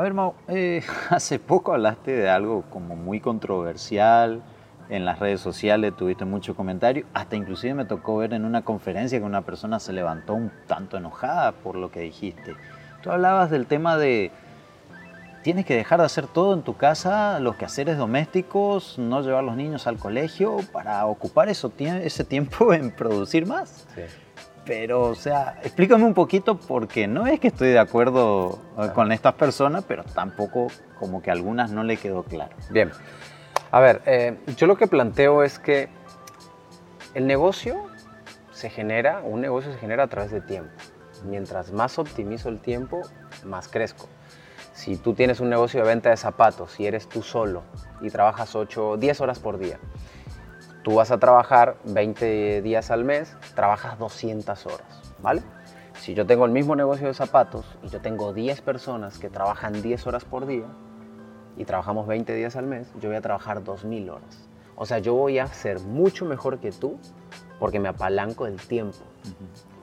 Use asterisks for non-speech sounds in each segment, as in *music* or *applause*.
A ver, Mau, eh, *laughs* hace poco hablaste de algo como muy controversial, en las redes sociales tuviste muchos comentarios, hasta inclusive me tocó ver en una conferencia que una persona se levantó un tanto enojada por lo que dijiste. Tú hablabas del tema de tienes que dejar de hacer todo en tu casa, los quehaceres domésticos, no llevar los niños al colegio para ocupar ese tiempo *laughs* en producir más. Pero, o sea, explícame un poquito porque no es que estoy de acuerdo eh, con estas personas, pero tampoco como que a algunas no le quedó claro. Bien. A ver, eh, yo lo que planteo es que el negocio se genera, un negocio se genera a través de tiempo. Mientras más optimizo el tiempo, más crezco. Si tú tienes un negocio de venta de zapatos y eres tú solo y trabajas 8, 10 horas por día, tú vas a trabajar 20 días al mes, trabajas 200 horas, ¿vale? Si yo tengo el mismo negocio de zapatos y yo tengo 10 personas que trabajan 10 horas por día, y trabajamos 20 días al mes, yo voy a trabajar 2.000 horas. O sea, yo voy a ser mucho mejor que tú porque me apalanco del tiempo.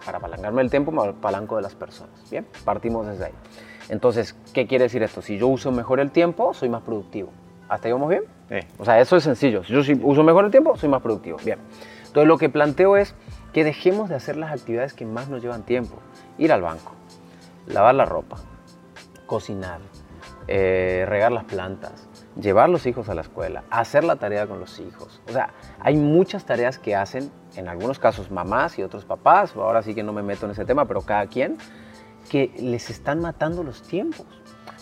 Para apalancarme el tiempo, me apalanco de las personas. Bien, partimos desde ahí. Entonces, ¿qué quiere decir esto? Si yo uso mejor el tiempo, soy más productivo. ¿Hasta ahí vamos bien? O sea, eso es sencillo. Si yo uso mejor el tiempo, soy más productivo. Bien. Entonces, lo que planteo es que dejemos de hacer las actividades que más nos llevan tiempo. Ir al banco, lavar la ropa, cocinar, eh, regar las plantas, llevar los hijos a la escuela, hacer la tarea con los hijos. O sea, hay muchas tareas que hacen, en algunos casos mamás y otros papás, ahora sí que no me meto en ese tema, pero cada quien, que les están matando los tiempos.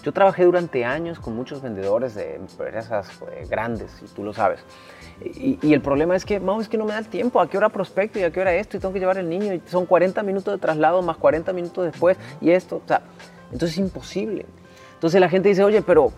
Yo trabajé durante años con muchos vendedores de empresas eh, grandes, y tú lo sabes. Y, el problema es que, Mau, es que no me da el tiempo. ¿A qué hora prospecto y a qué hora esto? Y tengo que llevar el niño. Y son 40 minutos de traslado más 40 minutos después y esto. O sea, entonces es imposible. Entonces la gente dice, oye, pero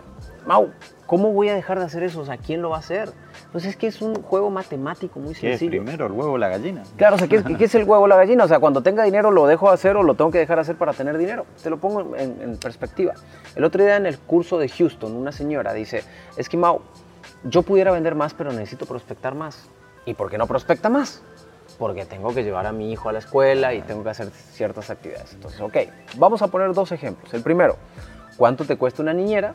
Mau, ¿cómo voy a dejar de hacer eso? O sea, ¿quién lo va a hacer? Pues es que es un juego matemático muy sencillo. ¿Qué es primero, el huevo o la gallina? Claro, o sea, ¿qué es, el huevo o la gallina? O sea, cuando tenga dinero lo dejo de hacer o lo tengo que dejar de hacer para tener dinero. Te lo pongo en, perspectiva. El otro día en el curso de Houston, una señora dice, es que Mau, yo pudiera vender más, pero necesito prospectar más. ¿Y por qué no prospecta más? Porque tengo que llevar a mi hijo a la escuela y tengo que hacer ciertas actividades. Entonces, ok, vamos a poner dos ejemplos. El primero, cuánto te cuesta una niñera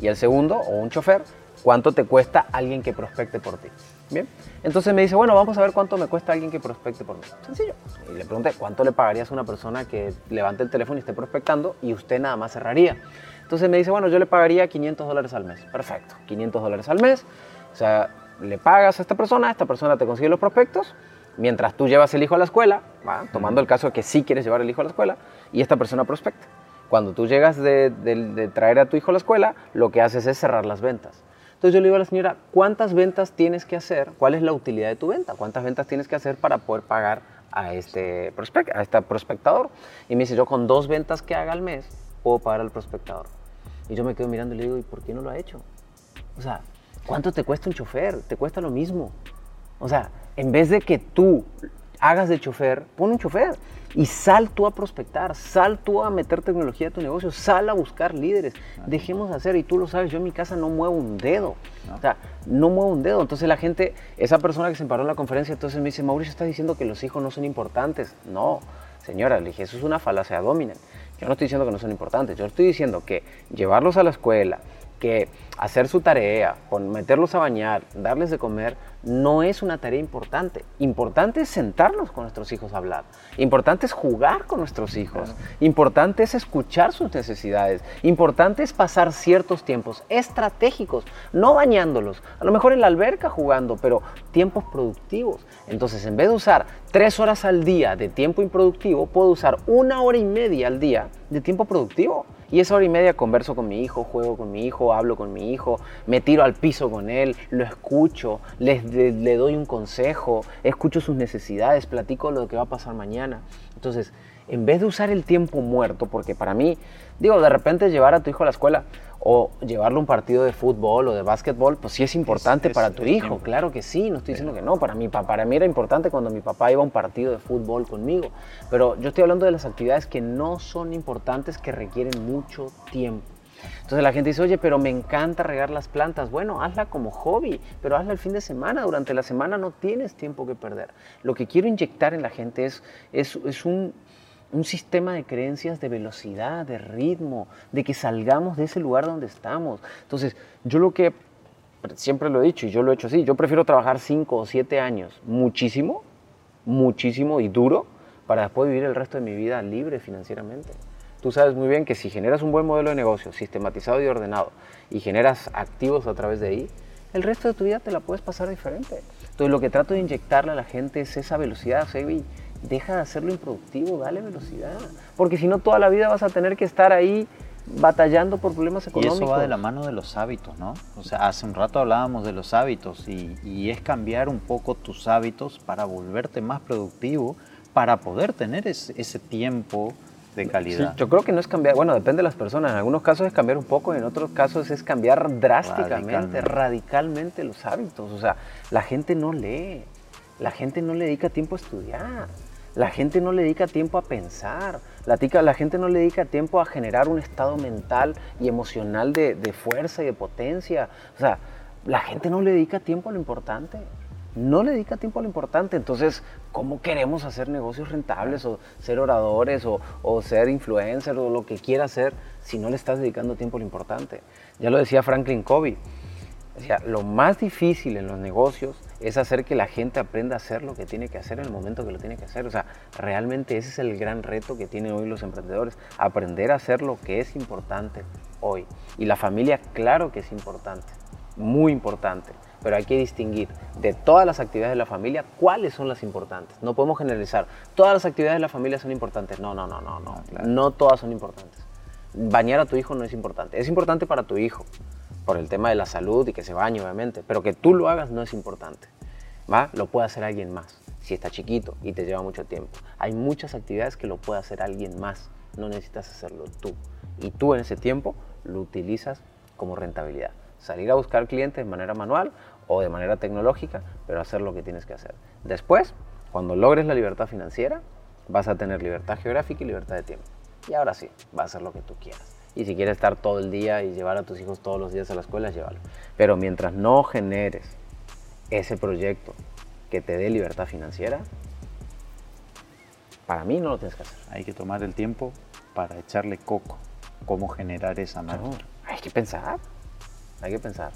y el segundo, o un chofer, cuánto te cuesta alguien que prospecte por ti. Bien, entonces me dice, bueno, vamos a ver cuánto me cuesta alguien que prospecte por mí. Sencillo. Y le pregunté, ¿cuánto le pagarías a una persona que levante el teléfono y esté prospectando y usted nada más cerraría? Entonces me dice, bueno, yo le pagaría 500 dólares al mes. Perfecto, 500 dólares al mes. O sea, le pagas a esta persona, esta persona te consigue los prospectos, mientras tú llevas el hijo a la escuela, tomando el caso de que sí quieres llevar el hijo a la escuela, y esta persona prospecta. Cuando tú llegas de, traer a tu hijo a la escuela, lo que haces es cerrar las ventas. Entonces yo le digo a la señora, ¿cuántas ventas tienes que hacer? ¿Cuál es la utilidad de tu venta? ¿Cuántas ventas tienes que hacer para poder pagar a este, a este prospectador? Y me dice, yo con dos ventas que haga al mes, puedo pagar al prospectador. Y yo me quedo mirando y le digo, ¿y por qué no lo ha hecho? O sea, ¿cuánto te cuesta un chofer? Te cuesta lo mismo. O sea, en vez de que tú hagas de chofer, pon un chofer y sal tú a prospectar, sal tú a meter tecnología a tu negocio, sal a buscar líderes. Dejemos de hacer, y tú lo sabes, yo en mi casa no muevo un dedo. O sea, no muevo un dedo. Entonces la gente, esa persona que se paró en la conferencia, entonces me dice, Mauricio, está diciendo que los hijos no son importantes. No, señora, le dije, eso es una falacia dominant. Yo no estoy diciendo que no son importantes, yo estoy diciendo que llevarlos a la escuela, que hacer su tarea, meterlos a bañar, darles de comer, no es una tarea importante. Importante es sentarnos con nuestros hijos a hablar. Importante es jugar con nuestros hijos. Importante es escuchar sus necesidades. Importante es pasar ciertos tiempos estratégicos, no bañándolos. A lo mejor en la alberca jugando, pero tiempos productivos. Entonces, en vez de usar tres horas al día de tiempo improductivo, puedo usar una hora y media al día de tiempo productivo. Y esa hora y media converso con mi hijo, juego con mi hijo, hablo con mi hijo, me tiro al piso con él, lo escucho, le, le, doy un consejo, escucho sus necesidades, platico lo que va a pasar mañana. Entonces, en vez de usar el tiempo muerto, porque para mí, digo, de repente llevar a tu hijo a la escuela, o llevarlo a un partido de fútbol o de básquetbol, pues sí es importante para tu hijo, claro que sí, no estoy diciendo que no, para mí, para mí era importante cuando mi papá iba a un partido de fútbol conmigo, pero yo estoy hablando de las actividades que no son importantes, que requieren mucho tiempo. Entonces la gente dice, oye, pero me encanta regar las plantas. Bueno, hazla como hobby, pero hazla el fin de semana. Durante la semana no tienes tiempo que perder. Lo que quiero inyectar en la gente es, es, es un, un sistema de creencias de velocidad, de ritmo, de que salgamos de ese lugar donde estamos. Entonces, yo lo que siempre lo he dicho y yo lo he hecho así, yo prefiero trabajar 5 o 7 años muchísimo, muchísimo y duro para después vivir el resto de mi vida libre financieramente. Tú sabes muy bien que si generas un buen modelo de negocio sistematizado y ordenado y generas activos a través de ahí, el resto de tu vida te la puedes pasar diferente. Entonces lo que trato de inyectarle a la gente es esa velocidad, Sebi. Deja de hacerlo improductivo, dale velocidad. Porque si no, toda la vida vas a tener que estar ahí batallando por problemas económicos. Y eso va de la mano de los hábitos, ¿no? O sea, hace un rato hablábamos de los hábitos y, y es cambiar un poco tus hábitos para volverte más productivo, para poder tener ese, tiempo de calidad. yo creo que no es cambiar, bueno, depende de las personas. En algunos casos es cambiar un poco, en otros casos es cambiar drásticamente, radicalmente, los hábitos. O sea, la gente no lee, la gente no le dedica tiempo a estudiar. La gente no le dedica tiempo a pensar, la, la, gente no le dedica tiempo a generar un estado mental y emocional de, de, fuerza y de potencia. O sea, la gente no le dedica tiempo a lo importante. No le dedica tiempo a lo importante. Entonces, ¿cómo queremos hacer negocios rentables o ser oradores o, o ser influencers o lo que quiera hacer si no le estás dedicando tiempo a lo importante? Ya lo decía Franklin Covey. Decía, lo más difícil en los negocios es hacer que la gente aprenda a hacer lo que tiene que hacer en el momento que lo tiene que hacer. O sea, realmente ese es el gran reto que tienen hoy los emprendedores, aprender a hacer lo que es importante hoy. Y la familia, claro que es importante, muy importante, pero hay que distinguir de todas las actividades de la familia cuáles son las importantes. No podemos generalizar, todas las actividades de la familia son importantes. No, no, no, no, no, no todas son importantes. Bañar a tu hijo no es importante, es importante para tu hijo, por el tema de la salud y que se bañe, obviamente, pero que tú lo hagas no es importante. ¿va? Lo puede hacer alguien más, si está chiquito y te lleva mucho tiempo. Hay muchas actividades que lo puede hacer alguien más, no necesitas hacerlo tú. Y tú en ese tiempo lo utilizas como rentabilidad. Salir a buscar clientes de manera manual o de manera tecnológica, pero hacer lo que tienes que hacer. Después, cuando logres la libertad financiera, vas a tener libertad geográfica y libertad de tiempo. Y ahora sí, vas a hacer lo que tú quieras. Y si quieres estar todo el día y llevar a tus hijos todos los días a la escuela, llévalo. Pero mientras no generes ese proyecto que te dé libertad financiera, para mí no lo tienes que hacer. Hay que tomar el tiempo para echarle coco. Cómo generar esa marca. hay que pensar. Hay que pensar.